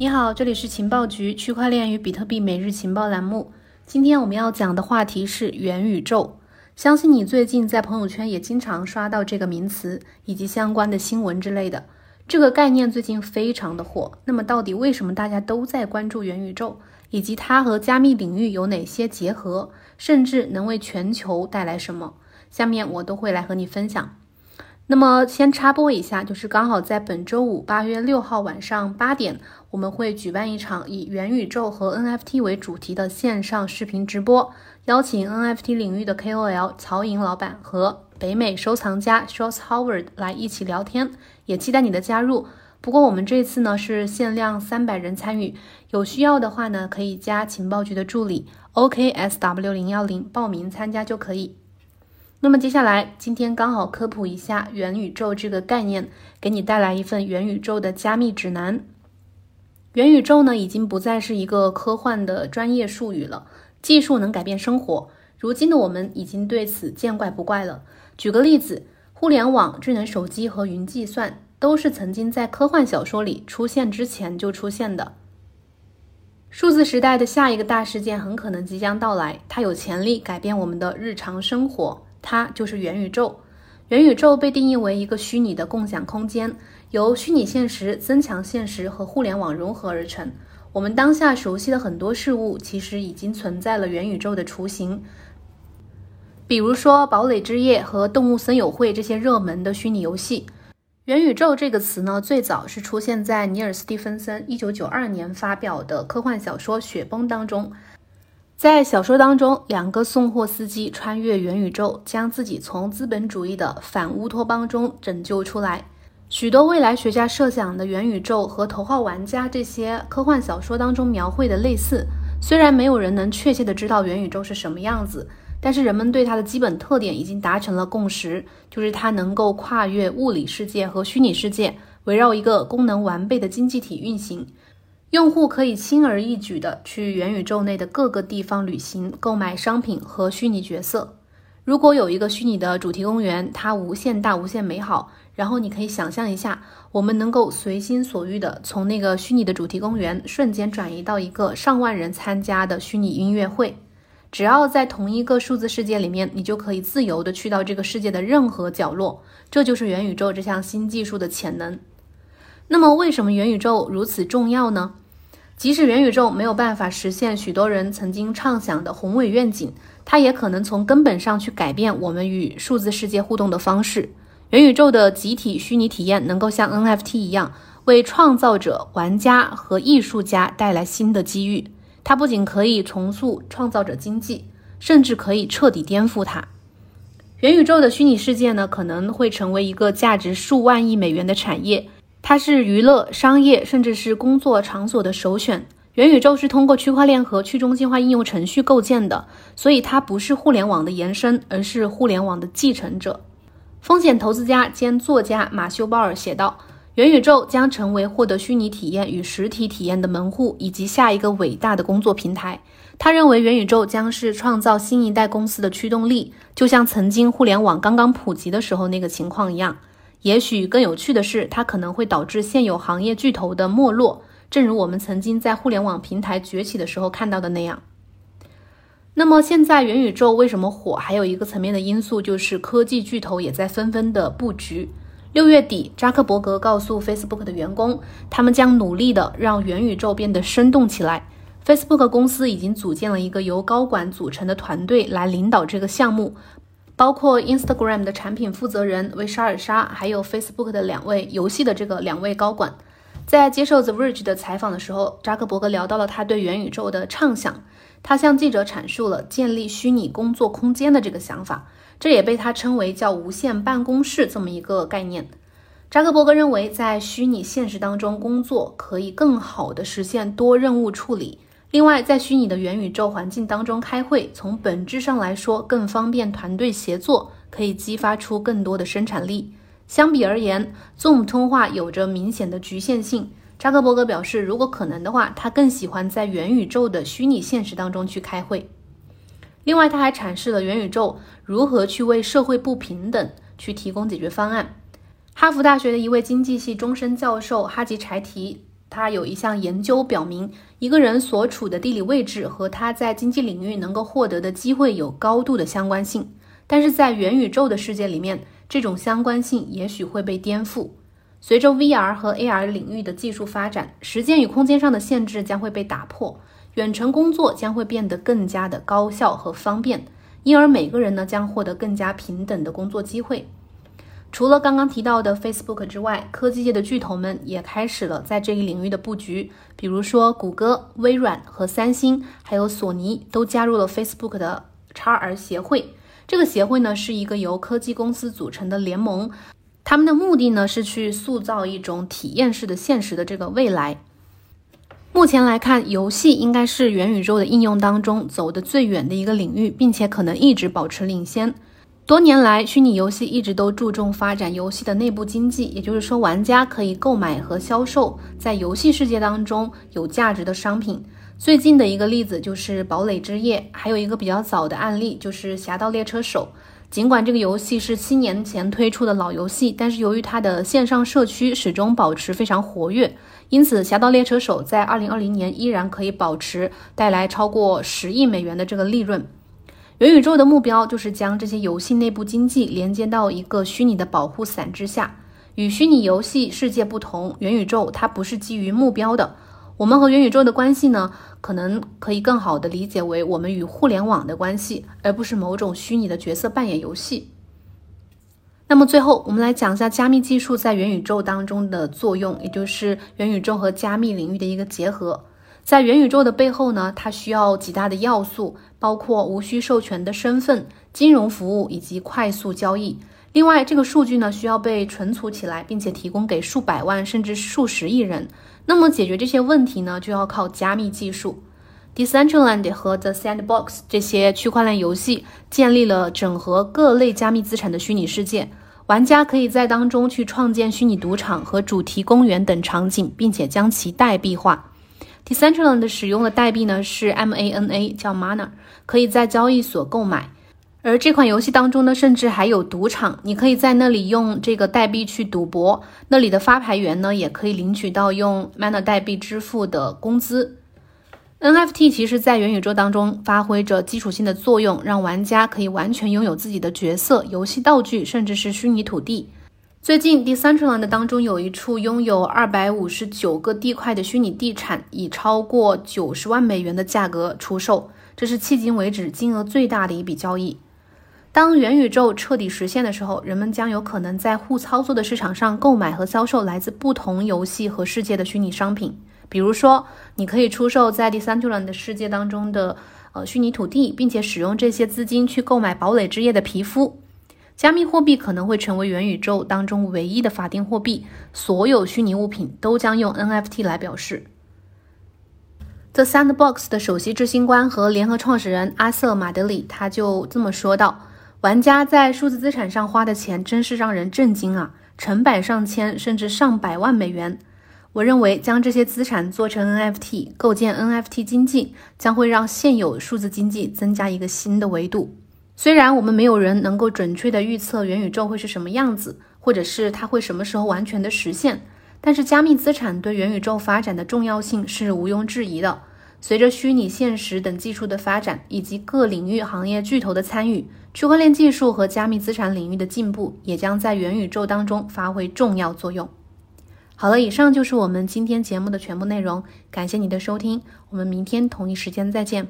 你好，这里是情报局区块链与比特币每日情报栏目。今天我们要讲的话题是元宇宙。相信你最近在朋友圈也经常刷到这个名词以及相关的新闻之类的。这个概念最近非常的火。那么到底为什么大家都在关注元宇宙，以及它和加密领域有哪些结合，甚至能为全球带来什么？下面我都会来和你分享。那么先插播一下，就是刚好在本周五八月六号晚上八点，我们会举办一场以元宇宙和 NFT 为主题的线上视频直播，邀请 NFT 领域的 KOL 曹颖老板和北美收藏家 Shos Howard 来一起聊天，也期待你的加入。不过我们这次呢是限量三百人参与，有需要的话呢可以加情报局的助理 OKSW 零幺零报名参加就可以。那么接下来，今天刚好科普一下元宇宙这个概念，给你带来一份元宇宙的加密指南。元宇宙呢，已经不再是一个科幻的专业术语了。技术能改变生活，如今的我们已经对此见怪不怪了。举个例子，互联网、智能手机和云计算，都是曾经在科幻小说里出现之前就出现的。数字时代的下一个大事件很可能即将到来，它有潜力改变我们的日常生活。它就是元宇宙。元宇宙被定义为一个虚拟的共享空间，由虚拟现实、增强现实和互联网融合而成。我们当下熟悉的很多事物，其实已经存在了元宇宙的雏形。比如说《堡垒之夜》和《动物森友会》这些热门的虚拟游戏。元宇宙这个词呢，最早是出现在尼尔·斯蒂芬森1992年发表的科幻小说《雪崩》当中。在小说当中，两个送货司机穿越元宇宙，将自己从资本主义的反乌托邦中拯救出来。许多未来学家设想的元宇宙和《头号玩家》这些科幻小说当中描绘的类似。虽然没有人能确切的知道元宇宙是什么样子，但是人们对它的基本特点已经达成了共识，就是它能够跨越物理世界和虚拟世界，围绕一个功能完备的经济体运行。用户可以轻而易举地去元宇宙内的各个地方旅行、购买商品和虚拟角色。如果有一个虚拟的主题公园，它无限大、无限美好，然后你可以想象一下，我们能够随心所欲地从那个虚拟的主题公园瞬间转移到一个上万人参加的虚拟音乐会。只要在同一个数字世界里面，你就可以自由地去到这个世界的任何角落。这就是元宇宙这项新技术的潜能。那么，为什么元宇宙如此重要呢？即使元宇宙没有办法实现许多人曾经畅想的宏伟愿景，它也可能从根本上去改变我们与数字世界互动的方式。元宇宙的集体虚拟体验能够像 NFT 一样，为创造者、玩家和艺术家带来新的机遇。它不仅可以重塑创造者经济，甚至可以彻底颠覆它。元宇宙的虚拟世界呢，可能会成为一个价值数万亿美元的产业。它是娱乐、商业，甚至是工作场所的首选。元宇宙是通过区块链和去中心化应用程序构建的，所以它不是互联网的延伸，而是互联网的继承者。风险投资家兼作家马修·鲍尔写道：“元宇宙将成为获得虚拟体验与实体体验的门户，以及下一个伟大的工作平台。”他认为，元宇宙将是创造新一代公司的驱动力，就像曾经互联网刚刚普及的时候那个情况一样。也许更有趣的是，它可能会导致现有行业巨头的没落，正如我们曾经在互联网平台崛起的时候看到的那样。那么，现在元宇宙为什么火？还有一个层面的因素就是科技巨头也在纷纷的布局。六月底，扎克伯格告诉 Facebook 的员工，他们将努力的让元宇宙变得生动起来。Facebook 公司已经组建了一个由高管组成的团队来领导这个项目。包括 Instagram 的产品负责人维沙尔莎，还有 Facebook 的两位游戏的这个两位高管，在接受 The Verge 的采访的时候，扎克伯格聊到了他对元宇宙的畅想。他向记者阐述了建立虚拟工作空间的这个想法，这也被他称为叫无线办公室这么一个概念。扎克伯格认为，在虚拟现实当中工作可以更好的实现多任务处理。另外，在虚拟的元宇宙环境当中开会，从本质上来说更方便团队协作，可以激发出更多的生产力。相比而言，Zoom 通话有着明显的局限性。扎克伯格表示，如果可能的话，他更喜欢在元宇宙的虚拟现实当中去开会。另外，他还阐释了元宇宙如何去为社会不平等去提供解决方案。哈佛大学的一位经济系终身教授哈吉柴提。它有一项研究表明，一个人所处的地理位置和他在经济领域能够获得的机会有高度的相关性。但是在元宇宙的世界里面，这种相关性也许会被颠覆。随着 VR 和 AR 领域的技术发展，时间与空间上的限制将会被打破，远程工作将会变得更加的高效和方便，因而每个人呢将获得更加平等的工作机会。除了刚刚提到的 Facebook 之外，科技界的巨头们也开始了在这一领域的布局，比如说谷歌、微软和三星，还有索尼都加入了 Facebook 的 XR 协会。这个协会呢是一个由科技公司组成的联盟。他们的目的呢是去塑造一种体验式的现实的这个未来。目前来看，游戏应该是元宇宙的应用当中走得最远的一个领域，并且可能一直保持领先。多年来，虚拟游戏一直都注重发展游戏的内部经济，也就是说，玩家可以购买和销售在游戏世界当中有价值的商品。最近的一个例子就是《堡垒之夜》，还有一个比较早的案例就是《侠盗猎车手》。尽管这个游戏是七年前推出的老游戏，但是由于它的线上社区始终保持非常活跃，因此《侠盗猎车手》在二零二零年依然可以保持带来超过十亿美元的这个利润。元宇宙的目标就是将这些游戏内部经济连接到一个虚拟的保护伞之下。与虚拟游戏世界不同，元宇宙它不是基于目标的。我们和元宇宙的关系呢，可能可以更好的理解为我们与互联网的关系，而不是某种虚拟的角色扮演游戏。那么最后，我们来讲一下加密技术在元宇宙当中的作用，也就是元宇宙和加密领域的一个结合。在元宇宙的背后呢，它需要极大的要素，包括无需授权的身份、金融服务以及快速交易。另外，这个数据呢需要被存储起来，并且提供给数百万甚至数十亿人。那么，解决这些问题呢，就要靠加密技术。Decentraland 和 The Sandbox 这些区块链游戏建立了整合各类加密资产的虚拟世界，玩家可以在当中去创建虚拟赌场和主题公园等场景，并且将其代币化。Decentraland 使用的代币呢是 MANA，叫 Mana，可以在交易所购买。而这款游戏当中呢，甚至还有赌场，你可以在那里用这个代币去赌博。那里的发牌员呢，也可以领取到用 Mana 代币支付的工资。NFT 其实，在元宇宙当中发挥着基础性的作用，让玩家可以完全拥有自己的角色、游戏道具，甚至是虚拟土地。最近，Decentraland 当中有一处拥有二百五十九个地块的虚拟地产，以超过九十万美元的价格出售，这是迄今为止金额最大的一笔交易。当元宇宙彻底实现的时候，人们将有可能在互操作的市场上购买和销售来自不同游戏和世界的虚拟商品。比如说，你可以出售在 Decentraland 的世界当中的呃虚拟土地，并且使用这些资金去购买堡垒之夜的皮肤。加密货币可能会成为元宇宙当中唯一的法定货币，所有虚拟物品都将用 NFT 来表示。The Sandbox 的首席执行官和联合创始人阿瑟马德里他就这么说道。玩家在数字资产上花的钱真是让人震惊啊，成百上千甚至上百万美元。我认为将这些资产做成 NFT，构建 NFT 经济，将会让现有数字经济增加一个新的维度。虽然我们没有人能够准确的预测元宇宙会是什么样子，或者是它会什么时候完全的实现，但是加密资产对元宇宙发展的重要性是毋庸置疑的。随着虚拟现实等技术的发展，以及各领域行业巨头的参与，区块链技术和加密资产领域的进步也将在元宇宙当中发挥重要作用。好了，以上就是我们今天节目的全部内容，感谢你的收听，我们明天同一时间再见。